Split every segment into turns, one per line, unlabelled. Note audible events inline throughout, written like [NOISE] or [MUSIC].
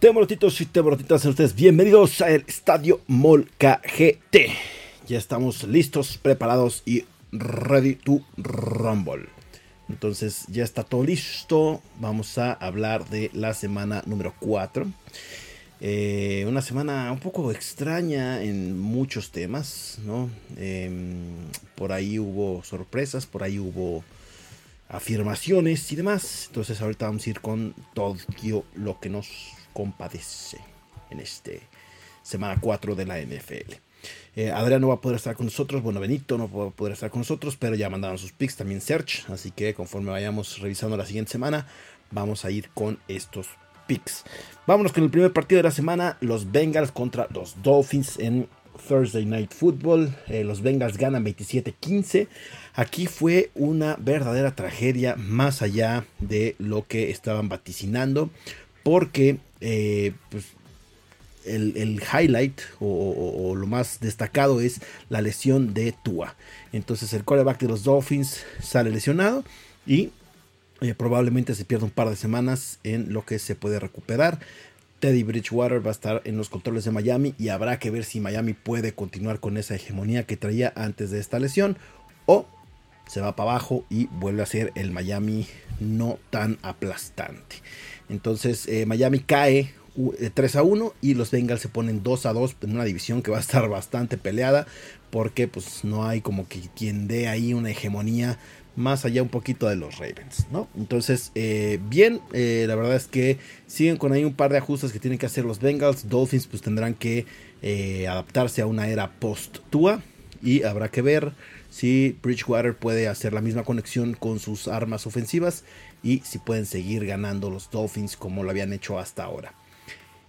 Temorotitos y temorotitas, ustedes bienvenidos al Estadio Molca. Ya estamos listos, preparados y ready to rumble. Entonces ya está todo listo. Vamos a hablar de la semana número 4. Eh, una semana un poco extraña en muchos temas, ¿no? Em, por ahí hubo sorpresas, por ahí hubo afirmaciones y demás. Entonces ahorita vamos a ir con todo lo que nos compadece en este semana 4 de la NFL. Eh, Adrián no va a poder estar con nosotros, bueno, Benito no va a poder estar con nosotros, pero ya mandaron sus picks, también Search, así que conforme vayamos revisando la siguiente semana, vamos a ir con estos picks. Vámonos con el primer partido de la semana, los Bengals contra los Dolphins en Thursday Night Football. Eh, los Bengals ganan 27-15. Aquí fue una verdadera tragedia más allá de lo que estaban vaticinando porque eh, pues, el, highlight o, lo más destacado es la lesión de Tua. Entonces el quarterback de los Dolphins sale lesionado y eh, probablemente se pierde un par de semanas en lo que se puede recuperar. Teddy Bridgewater va a estar en los controles de Miami y habrá que ver si Miami puede continuar con esa hegemonía que traía antes de esta lesión o se va para abajo y vuelve a ser el Miami no tan aplastante. Entonces eh, Miami cae 3 eh, a 1 y los Bengals se ponen 2 a 2 en una división que va a estar bastante peleada porque pues no hay como que quien dé ahí una hegemonía más allá un poquito de los Ravens, ¿no? Entonces, eh, bien, la verdad es que siguen con ahí un par de ajustes que tienen que hacer los Bengals. Dolphins pues tendrán que adaptarse a una era post-Tua y habrá que ver si Bridgewater puede hacer la misma conexión con sus armas ofensivas y si pueden seguir ganando los Dolphins como lo habían hecho hasta ahora.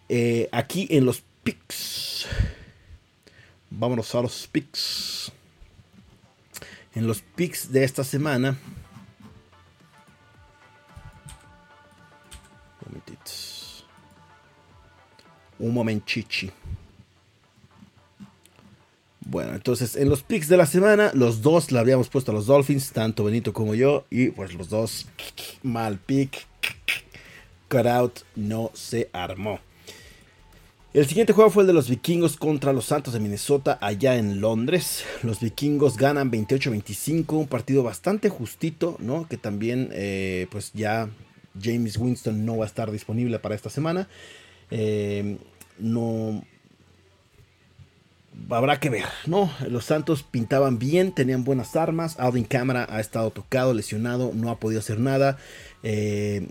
Eh, aquí en los picks. Vámonos a los picks. En los picks de esta semana. Un momentichi. Bueno, entonces en los picks de la semana, los dos le habíamos puesto a los Dolphins, tanto Benito como yo, y pues los dos, mal pick, out no se armó. El siguiente juego fue el de los vikingos contra los Santos de Minnesota allá en Londres. Los vikingos ganan 28-25, un partido bastante justito, ¿no? Que también, eh, pues ya James Winston no va a estar disponible para esta semana. Eh, no, habrá que ver, ¿no? Los Santos pintaban bien, tenían buenas armas. Alvin Cámara ha estado tocado, lesionado, no ha podido hacer nada. Eh,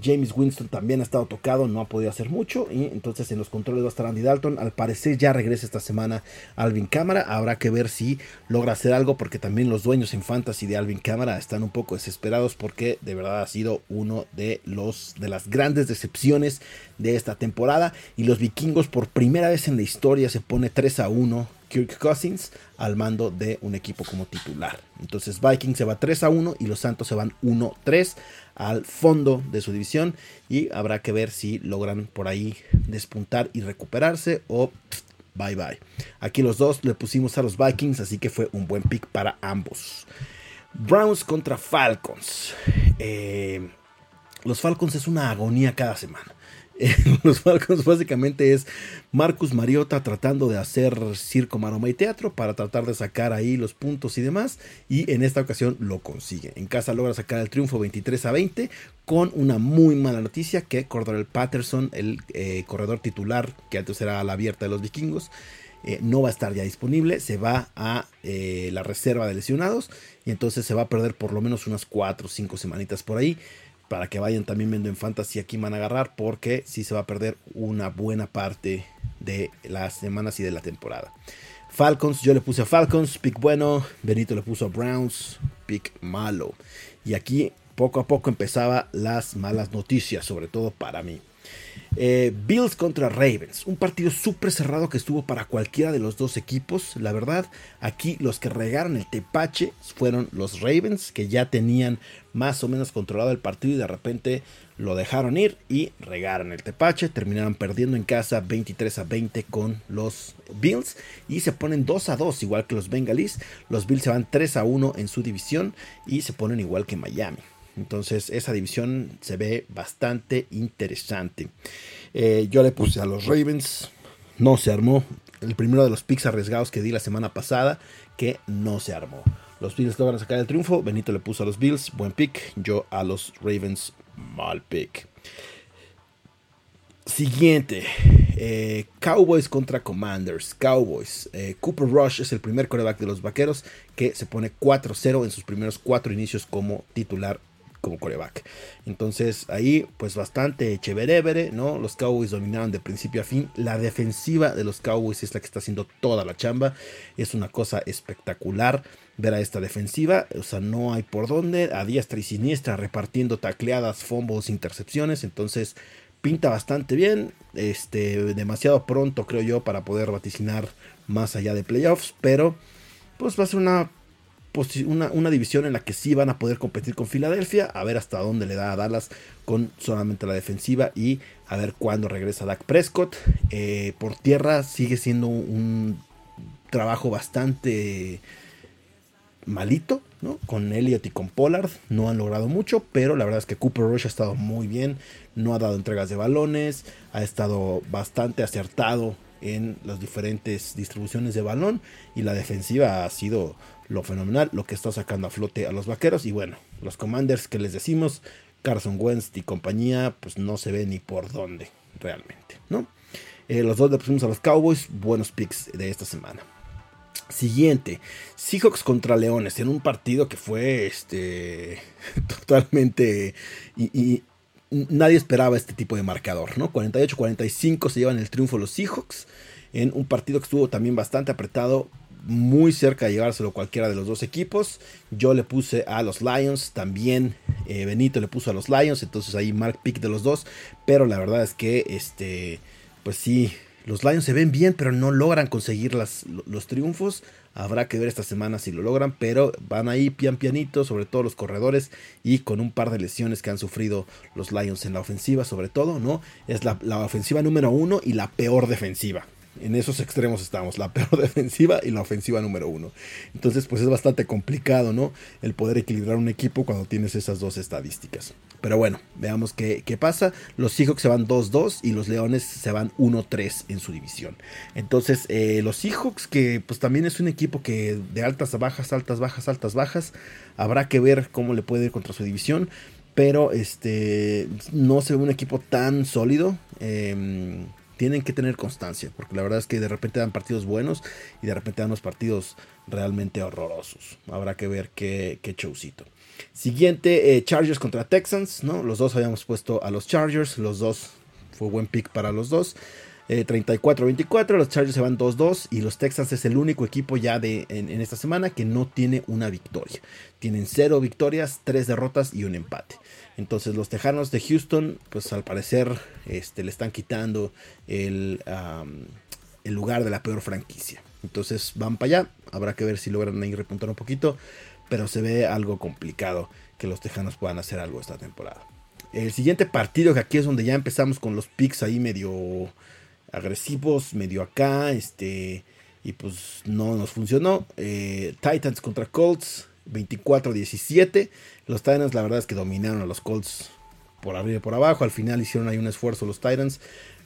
James Winston también ha estado tocado, no ha podido hacer mucho. Y entonces en los controles va a estar Andy Dalton. Al parecer ya regresa esta semana Alvin Cámara. Habrá que ver si logra hacer algo porque también los dueños en fantasy de Alvin Cámara están un poco desesperados porque de verdad ha sido uno de los de las grandes decepciones de esta temporada. Y los vikingos por primera vez en la historia se pone 3 a 1 Kirk Cousins al mando de un equipo como titular. Entonces Vikings se va 3 a 1 y los Santos se van 1-3 al fondo de su división y habrá que ver si logran por ahí despuntar y recuperarse o bye bye. Aquí los dos le pusimos a los Vikings, así que fue un buen pick para ambos. Browns contra Falcons. Eh, los Falcons es una agonía cada semana. [LAUGHS] los Falcons básicamente es Marcus Mariota tratando de hacer circo, maroma y teatro para tratar de sacar ahí los puntos y demás. Y en esta ocasión lo consigue. En casa logra sacar el triunfo 23 a 20 con una muy mala noticia que Cordell Patterson, el eh, corredor titular que antes era la abierta de los vikingos, eh, no va a estar ya disponible, se va a eh, la reserva de lesionados y entonces se va a perder por lo menos unas 4 o 5 semanitas por ahí para que vayan también viendo en Fantasy aquí van a agarrar porque si se va a perder una buena parte de las semanas y de la temporada. Falcons, yo le puse a Falcons, pick bueno, Benito le puso a Browns, pick malo. Y aquí poco a poco empezaba las malas noticias, sobre todo para mí. Eh, Bills contra Ravens, un partido súper cerrado que estuvo para cualquiera de los dos equipos. La verdad, aquí los que regaron el tepache fueron los Ravens, que ya tenían más o menos controlado el partido y de repente lo dejaron ir y regaron el tepache. Terminaron perdiendo en casa 23 a 20 con los Bills y se ponen 2 a 2, igual que los Bengalis. Los Bills se van 3 a 1 en su división y se ponen igual que Miami. Entonces esa división se ve bastante interesante. Eh, yo le puse a los Ravens, no se armó. El primero de los picks arriesgados que di la semana pasada, que no se armó. Los Bills logran sacar el triunfo. Benito le puso a los Bills, buen pick. Yo a los Ravens, mal pick. Siguiente, eh, Cowboys contra Commanders. Cowboys. Eh, Cooper Rush es el primer coreback de los Vaqueros que se pone 4-0 en sus primeros cuatro inicios como titular como coreback. Entonces ahí pues bastante chévere, ¿no? Los Cowboys dominaron de principio a fin. La defensiva de los Cowboys es la que está haciendo toda la chamba. Es una cosa espectacular ver a esta defensiva. O sea, no hay por dónde. A diestra y siniestra repartiendo tacleadas, fumbles, intercepciones. Entonces pinta bastante bien. Este, demasiado pronto creo yo para poder vaticinar más allá de playoffs. Pero pues va a ser una una, división en la que sí van a poder competir con Filadelfia, a ver hasta dónde le da a Dallas con solamente la defensiva y a ver cuándo regresa Dak Prescott. Eh, por tierra sigue siendo un trabajo bastante malito, ¿no? Con Elliott y con Pollard no han logrado mucho, pero la verdad es que Cooper Rush ha estado muy bien, no ha dado entregas de balones, ha estado bastante acertado en las diferentes distribuciones de balón y la defensiva ha sido lo fenomenal, lo que está sacando a flote a los vaqueros. Y bueno, los commanders que les decimos, Carson Wentz y compañía, pues no se ve ni por dónde realmente, ¿no? Eh, los dos le pusimos a los Cowboys, buenos picks de esta semana. Siguiente, Seahawks contra Leones, en un partido que fue este [LAUGHS] totalmente y, nadie esperaba este tipo de marcador, ¿no? 48-45 se llevan el triunfo los Seahawks en un partido que estuvo también bastante apretado, muy cerca de llevárselo cualquiera de los dos equipos. Yo le puse a los Lions, también eh, Benito le puso a los Lions, entonces ahí mark pick de los dos. Pero la verdad es que, este, pues sí, los Lions se ven bien, pero no logran conseguir los triunfos. Habrá que ver esta semana si lo logran, pero van ahí pian pianito, sobre todo los corredores y con un par de lesiones que han sufrido los Lions en la ofensiva, sobre todo, ¿no? Es la ofensiva número uno y la peor defensiva en esos extremos estamos, la peor [LAUGHS] defensiva y la ofensiva número uno. Entonces, pues es bastante complicado, ¿no? El poder equilibrar un equipo cuando tienes esas dos estadísticas. Pero bueno, veamos qué, pasa. Los Seahawks se van 2-2 y los Leones se van 1-3 en su división. Entonces, eh, los Seahawks, que pues también es un equipo que de altas a bajas, altas, bajas, altas, bajas, habrá que ver cómo le puede ir contra su división. Pero este no se ve un equipo tan sólido. Eh, tienen que tener constancia, porque la verdad es que de repente dan partidos buenos y de repente dan unos partidos realmente horrorosos. Habrá que ver qué, qué showcito. Siguiente, eh, Chargers contra Texans, ¿no? Los dos habíamos puesto a los Chargers, los dos fue buen pick para los dos. 34-24, eh, los Chargers se van 2-2 y los Texans es el único equipo ya de, en, esta semana que no tiene una victoria. Tienen 0 victorias, 3 derrotas y un empate. Entonces los Tejanos de Houston, pues al parecer este, le están quitando el, el lugar de la peor franquicia. Entonces van para allá, habrá que ver si logran ahí repuntar un poquito, pero se ve algo complicado que los Tejanos puedan hacer algo esta temporada. El siguiente partido, que aquí es donde ya empezamos con los picks ahí medio agresivos, medio acá, este, y pues no nos funcionó. Eh, Titans contra Colts. 24-17. Los Titans la verdad es que dominaron a los Colts por arriba y por abajo. Al final hicieron ahí un esfuerzo los Titans.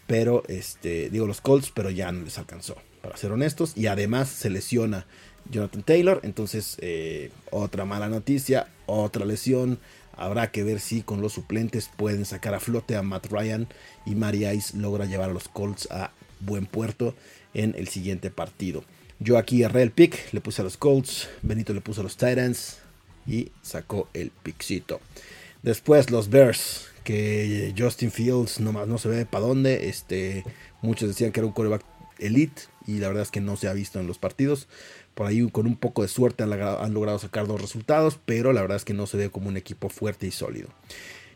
Pero, este, digo los Colts, pero ya no les alcanzó, para ser honestos. Y además se lesiona Jonathan Taylor. Entonces, eh, otra mala noticia, otra lesión. Habrá que ver si con los suplentes pueden sacar a flote a Matt Ryan y Mary Ice logra llevar a los Colts a buen puerto en el siguiente partido. Yo aquí erré el pick, le puse a los Colts, Benito le puso a los Titans y sacó el pickcito. Después los Bears, que Justin Fields no se ve para dónde. Este, muchos decían que era un coreback elite y la verdad es que no se ha visto en los partidos. Por ahí con un poco de suerte han, logrado sacar dos resultados, pero la verdad es que no se ve como un equipo fuerte y sólido.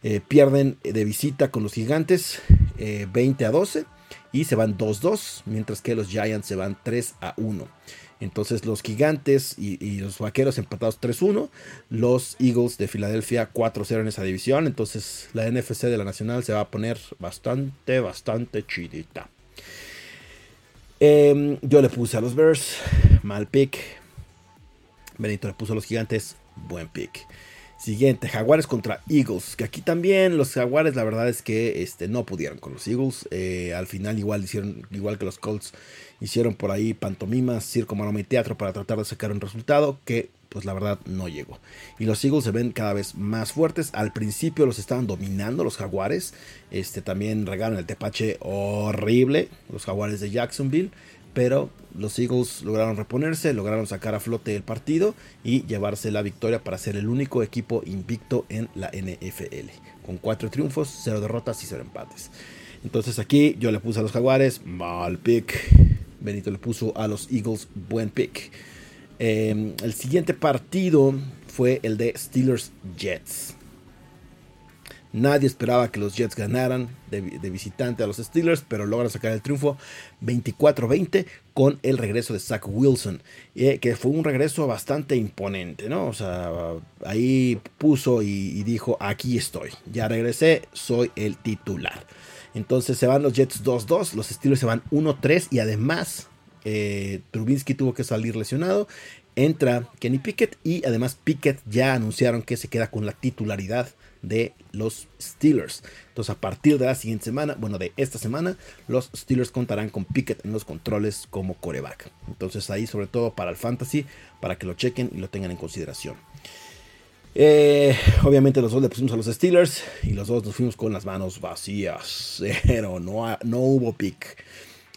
Eh, pierden de visita con los gigantes 20 eh, a 12 y se van 2-2, mientras que los Giants se van 3 a 1. Entonces los gigantes y, los vaqueros empatados 3-1. Los Eagles de Filadelfia 4-0 en esa división. Entonces la NFC de la Nacional se va a poner bastante, bastante chidita. Em, yo le puse a los Bears, mal pick. Benito le puso a los gigantes, buen pick. Siguiente, Jaguares contra Eagles. Que aquí también los Jaguares, la verdad es que este, no pudieron con los Eagles. Eh, al final, igual hicieron, igual que los Colts, hicieron por ahí pantomimas, circo, maroma y teatro para tratar de sacar un resultado que, pues la verdad, no llegó. Y los Eagles se ven cada vez más fuertes. Al principio los estaban dominando los Jaguares. Este también regaron el tepache horrible, los Jaguares de Jacksonville pero los Eagles lograron reponerse, lograron sacar a flote el partido y llevarse la victoria para ser el único equipo invicto en la NFL, con cuatro triunfos, cero derrotas y cero empates. Entonces aquí yo le puse a los Jaguares, mal pick. Benito le puso a los Eagles, buen pick. Em, el siguiente partido fue el de Steelers Jets. Nadie esperaba que los Jets ganaran de, visitante a los Steelers, pero logran sacar el triunfo 24-20 con el regreso de Zach Wilson, eh, que fue un regreso bastante imponente, ¿no? O sea, ahí puso y, dijo, aquí estoy, ya regresé, soy el titular. Entonces se van los Jets 2-2, los Steelers se van 1-3 y además eh, Trubinsky tuvo que salir lesionado. Entra Kenny Pickett y además Pickett ya anunciaron que se queda con la titularidad de los Steelers. Entonces, a partir de la siguiente semana, bueno, de esta semana, los Steelers contarán con Pickett en los controles como coreback. Entonces, ahí, sobre todo para el fantasy, para que lo chequen y lo tengan en consideración. Eh, obviamente los dos le pusimos a los Steelers y los dos nos fuimos con las manos vacías. [LAUGHS] Pero no, no hubo pick.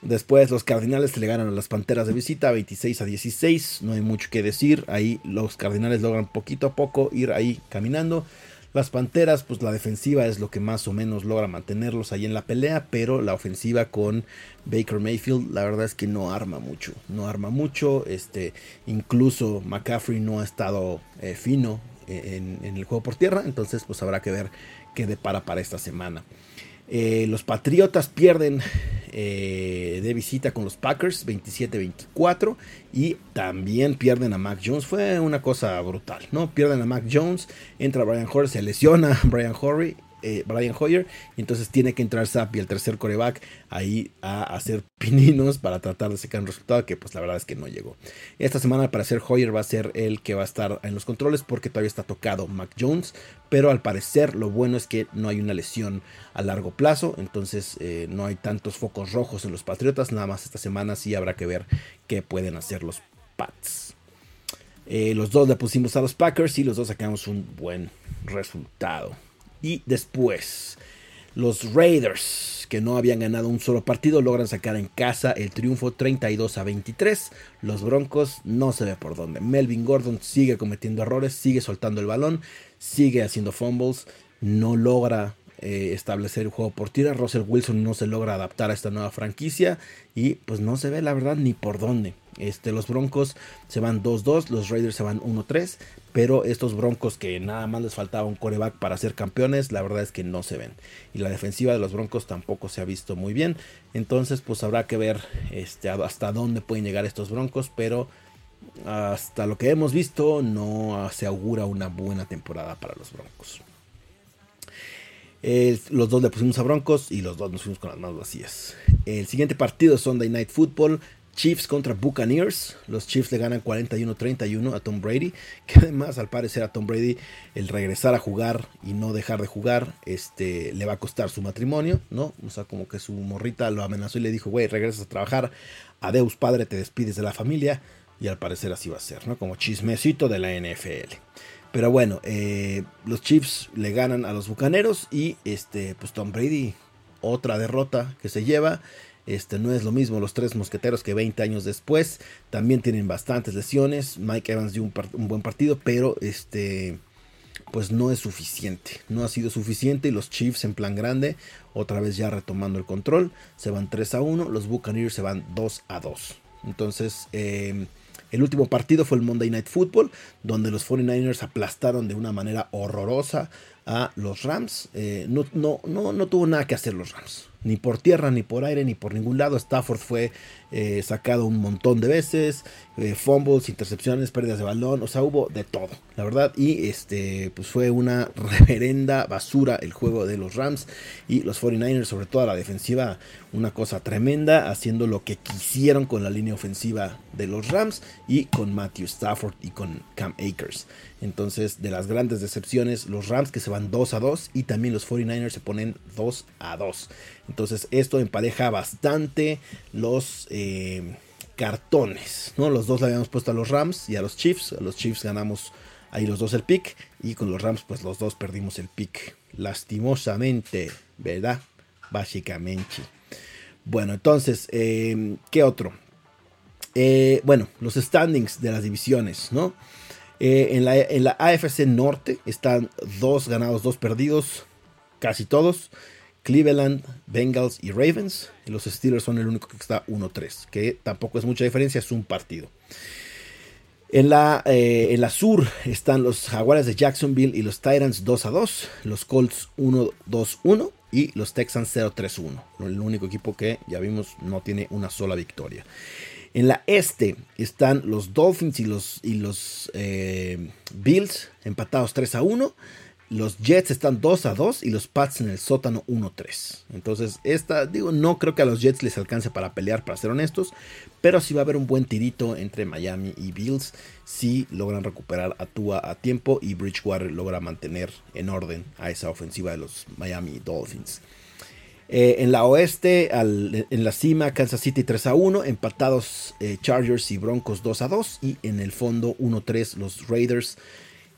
Después los Cardinales le ganan a las Panteras de visita 26 a 16. No hay mucho que decir. Ahí los Cardinales logran poquito a poco ir ahí caminando. Las Panteras, pues la defensiva es lo que más o menos logra mantenerlos ahí en la pelea, pero la ofensiva con Baker Mayfield, la verdad es que no arma mucho, no arma mucho, este, incluso McCaffrey no ha estado eh, fino eh, en, el juego por tierra, entonces pues habrá que ver qué depara para esta semana. Eh, los Patriotas pierden eh, de visita con los Packers 27-24 y también pierden a Mac Jones. Fue una cosa brutal, ¿no? Pierden a Mac Jones, entra Brian Hoyer, se lesiona [LAUGHS] Brian Horry eh, Brian Hoyer. Y entonces tiene que entrar y el tercer coreback, ahí a hacer [LAUGHS] pininos para tratar de sacar un resultado que pues la verdad es que no llegó. Esta semana para ser Hoyer va a ser el que va a estar en los controles porque todavía está tocado Mac Jones. Pero al parecer lo bueno es que no hay una lesión a largo plazo. Entonces eh, no hay tantos focos rojos en los Patriotas. Nada más esta semana sí habrá que ver qué pueden hacer los Pats. Eh, los dos le pusimos a los Packers y los dos sacamos un buen resultado. Y después, los Raiders, que no habían ganado un solo partido, logran sacar en casa el triunfo 32 a 23. Los Broncos no se ve por dónde. Melvin Gordon sigue cometiendo errores, sigue soltando el balón, sigue haciendo fumbles, no logra eh, establecer el juego por tierra. Russell Wilson no se logra adaptar a esta nueva franquicia y pues no se ve la verdad ni por dónde. Este, los Broncos se van 2-2, los Raiders se van 1-3, pero estos Broncos que nada más les faltaba un coreback para ser campeones, la verdad es que no se ven. Y la defensiva de los Broncos tampoco se ha visto muy bien. Entonces, pues habrá que ver este, hasta dónde pueden llegar estos Broncos, pero hasta lo que hemos visto no se augura una buena temporada para los Broncos los dos le pusimos a Broncos y los dos nos fuimos con las manos vacías. El siguiente partido es Sunday Night Football. Chiefs contra Buccaneers. Los Chiefs le ganan 41-31 a Tom Brady. Que además, al parecer, a Tom Brady el regresar a jugar y no dejar de jugar, este, le va a costar su matrimonio, ¿no? O sea, como que su morrita lo amenazó y le dijo, güey, regresas a trabajar. Adeus, padre, te despides de la familia. Y al parecer así va a ser, ¿no? Como chismecito de la NFL. Pero bueno, eh, los Chiefs le ganan a los Bucaneros y este, pues Tom Brady, otra derrota que se lleva. Este no es lo mismo los tres mosqueteros que 20 años después. También tienen bastantes lesiones. Mike Evans dio un, buen partido, pero este pues no es suficiente. No ha sido suficiente y los Chiefs en plan grande, otra vez ya retomando el control, se van 3 a 1. Los Buccaneers se van 2 a 2. Entonces, eh, el último partido fue el Monday Night Football, donde los 49ers aplastaron de una manera horrorosa a los Rams. Eh, no, no, no, no tuvo nada que hacer los Rams ni por tierra, ni por aire, ni por ningún lado. Stafford fue eh, sacado un montón de veces, eh, fumbles, intercepciones, pérdidas de balón, o sea, hubo de todo, la verdad. Y este, pues fue una [LAUGHS] reverenda basura el juego de los Rams y los 49ers, sobre todo a la defensiva, una cosa tremenda, haciendo lo que quisieron con la línea ofensiva de los Rams y con Matthew Stafford y con Cam Akers. Entonces, de las grandes decepciones, los Rams que se van 2 a 2 y también los 49ers se ponen 2 a 2. Entonces, esto empareja bastante los eh, cartones. ¿no? Los dos le habíamos puesto a los Rams y a los Chiefs. A los Chiefs ganamos ahí los dos el pick y con los Rams, pues los dos perdimos el pick. Lastimosamente, ¿verdad? Básicamente. Bueno, entonces, eh, ¿qué otro? Eh, bueno, los standings de las divisiones, ¿no? Eh, en, la, AFC Norte están dos ganados, dos perdidos, casi todos. Cleveland, Bengals y Ravens. los Steelers son el único que está 1-3, que tampoco es mucha diferencia, es un partido. En la, eh, en la sur están los Jaguares de Jacksonville y los Titans 2 2, los Colts 1-2-1 y los Texans 0-3-1. El único equipo que ya vimos no tiene una sola victoria. En la este están los Dolphins y los, y los eh, Bills empatados 3 a 1. Los Jets están 2 a 2 y los Pats en el sótano 1-3. Entonces, esta, digo, no creo que a los Jets les alcance para pelear, para ser honestos. Pero sí va a haber un buen tirito entre Miami y Bills si logran recuperar a Tua a tiempo y Bridgewater logra mantener en orden a esa ofensiva de los Miami Dolphins. Eh, en la oeste, en la cima, Kansas City 3 a 1, empatados eh, Chargers y Broncos 2 a 2 y en el fondo 1-3 los Raiders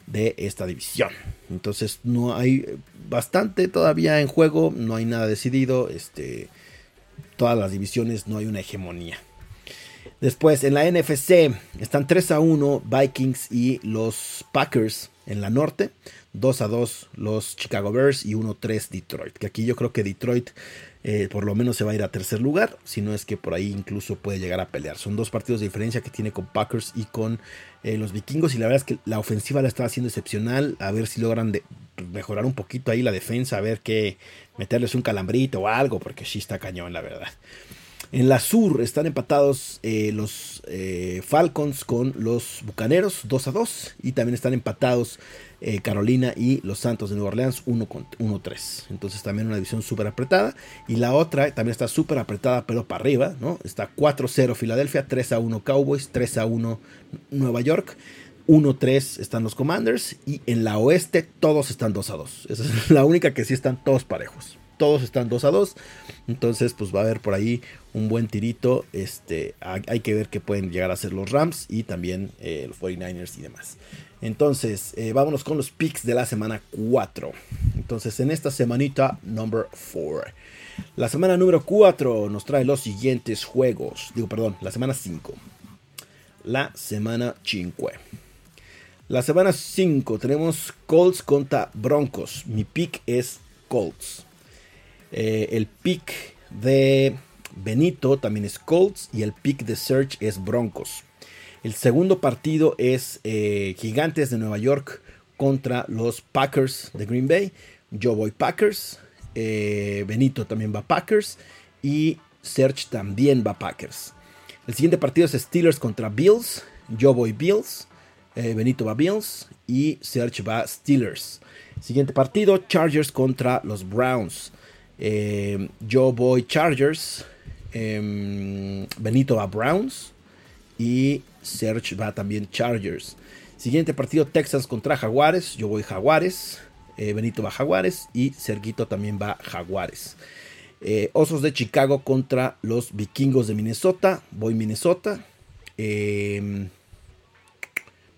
de esta división. Entonces no hay bastante todavía en juego, no hay nada decidido, este, todas las divisiones no hay una hegemonía. Después en la NFC están 3 a 1 Vikings y los Packers en la norte. 2 a 2 los Chicago Bears y 1 3 Detroit. Que aquí yo creo que Detroit eh, por lo menos se va a ir a tercer lugar, si no es que por ahí incluso puede llegar a pelear. Son dos partidos de diferencia que tiene con Packers y con eh, los vikingos y la verdad es que la ofensiva la está haciendo excepcional, a ver si logran mejorar un poquito ahí la defensa, a ver que meterles un calambrito o algo, porque sí está cañón la verdad. En la sur están empatados eh, los eh, Falcons con los Bucaneros 2 a 2. Y también están empatados eh, Carolina y los Santos de Nueva Orleans 1 3. Entonces también una división súper apretada. Y la otra también está súper apretada pero para arriba. ¿no? Está 4-0 Filadelfia, 3 a 1 Cowboys, 3 a 1 Nueva York. 1-3 están los Commanders y en la oeste todos están 2 a 2. Esa es [LAUGHS] la única que sí están todos parejos todos están 2 a 2. Entonces, pues va a haber por ahí un buen tirito. Este, hay que ver qué pueden llegar a ser los Rams y también eh, los 49ers y demás. Entonces, eh, vámonos con los picks de la semana 4. Entonces, en esta semanita number 4. La semana número 4 nos trae los siguientes juegos. Digo, perdón, la semana 5. La semana 5. La semana 5 tenemos Colts contra Broncos. Mi pick es Colts. Eh, el pick de Benito también es Colts y el pick de Search es Broncos. El segundo partido es eh, Gigantes de Nueva York contra los Packers de Green Bay. Yo voy Packers. Eh, Benito también va Packers. Y Search también va Packers. El siguiente partido es Steelers contra Bills. Yo voy Bills. Benito va Bills. Y Search va Steelers. Siguiente partido, Chargers contra los Browns. Eh, yo voy Chargers. Em, Benito va Browns. Y Serge va también Chargers. Siguiente partido Texas contra Jaguares. Yo voy Jaguares. Eh, Benito va Jaguares. Y Serguito también va Jaguares. Eh, Osos de Chicago contra los Vikingos de Minnesota. Voy Minnesota. Em,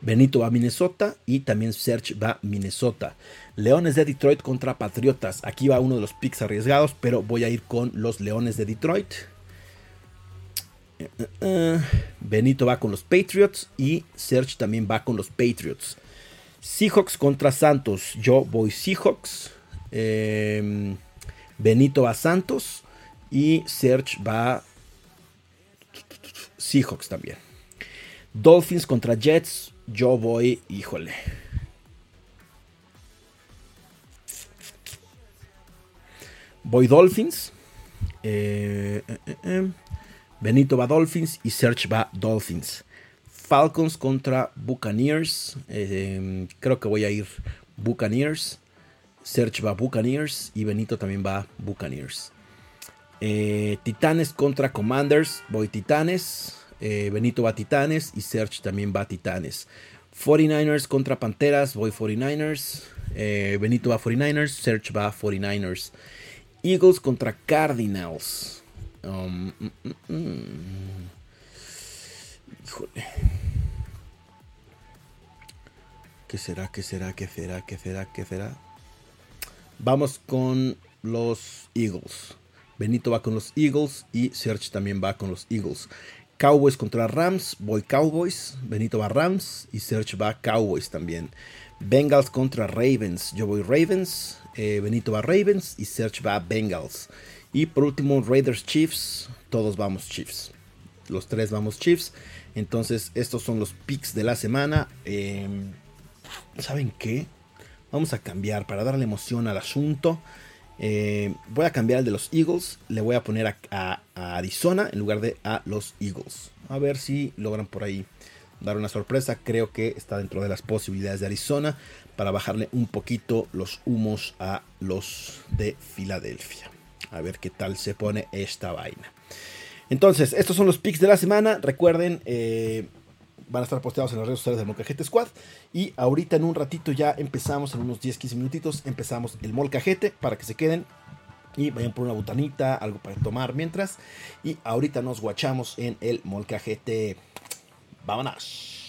Benito va a Minnesota y también Serge va a Minnesota. Leones de Detroit contra Patriotas. Aquí va uno de los picks arriesgados, pero voy a ir con los Leones de Detroit. Benito va con los Patriots y Serge también va con los Patriots. Seahawks contra Santos. Yo voy Seahawks. Em, Benito va Santos y Serge va Seahawks también. Dolphins contra Jets. Yo voy, híjole. Voy Dolphins. Eh, eh, eh, Benito va Dolphins y Search va Dolphins. Falcons contra Buccaneers. creo que voy a ir Buccaneers. Search va Buccaneers y Benito también va Buccaneers. Titanes contra Commanders. Voy Titanes. Benito va Titanes y Search también va Titanes. 49ers contra Panteras. Voy 49ers. Benito va 49ers. Search va 49ers. Eagles contra Cardinals. Um, mm, mm, mm. Híjole. ¿Qué será? ¿Qué será? ¿Qué será? ¿Qué será? ¿Qué será? Vamos con los Eagles. Benito va con los Eagles y Serge también va con los Eagles. Cowboys contra Rams, voy Cowboys. Benito va Rams y Serge va Cowboys también. Bengals contra Ravens, yo voy Ravens. Eh, Benito va Ravens y Serge va Bengals. Y por último, Raiders Chiefs. Todos vamos Chiefs. Los tres vamos Chiefs. Entonces, estos son los picks de la semana. Em, ¿Saben qué? Vamos a cambiar para darle emoción al asunto. Eh, voy a cambiar el de los Eagles. Le voy a poner a, Arizona en lugar de a los Eagles. A ver si logran por ahí dar una sorpresa. Creo que está dentro de las posibilidades de Arizona para bajarle un poquito los humos a los de Filadelfia. A ver qué tal se pone esta vaina. Entonces, estos son los picks de la semana. Recuerden, eh, van a estar posteados en las redes sociales del Molcajete Squad. Y ahorita en un ratito ya empezamos, en unos 10-15 minutitos, empezamos el Molcajete para que se queden y vayan por una botanita, algo para tomar mientras. Y ahorita nos guachamos en el Molcajete. Vámonos.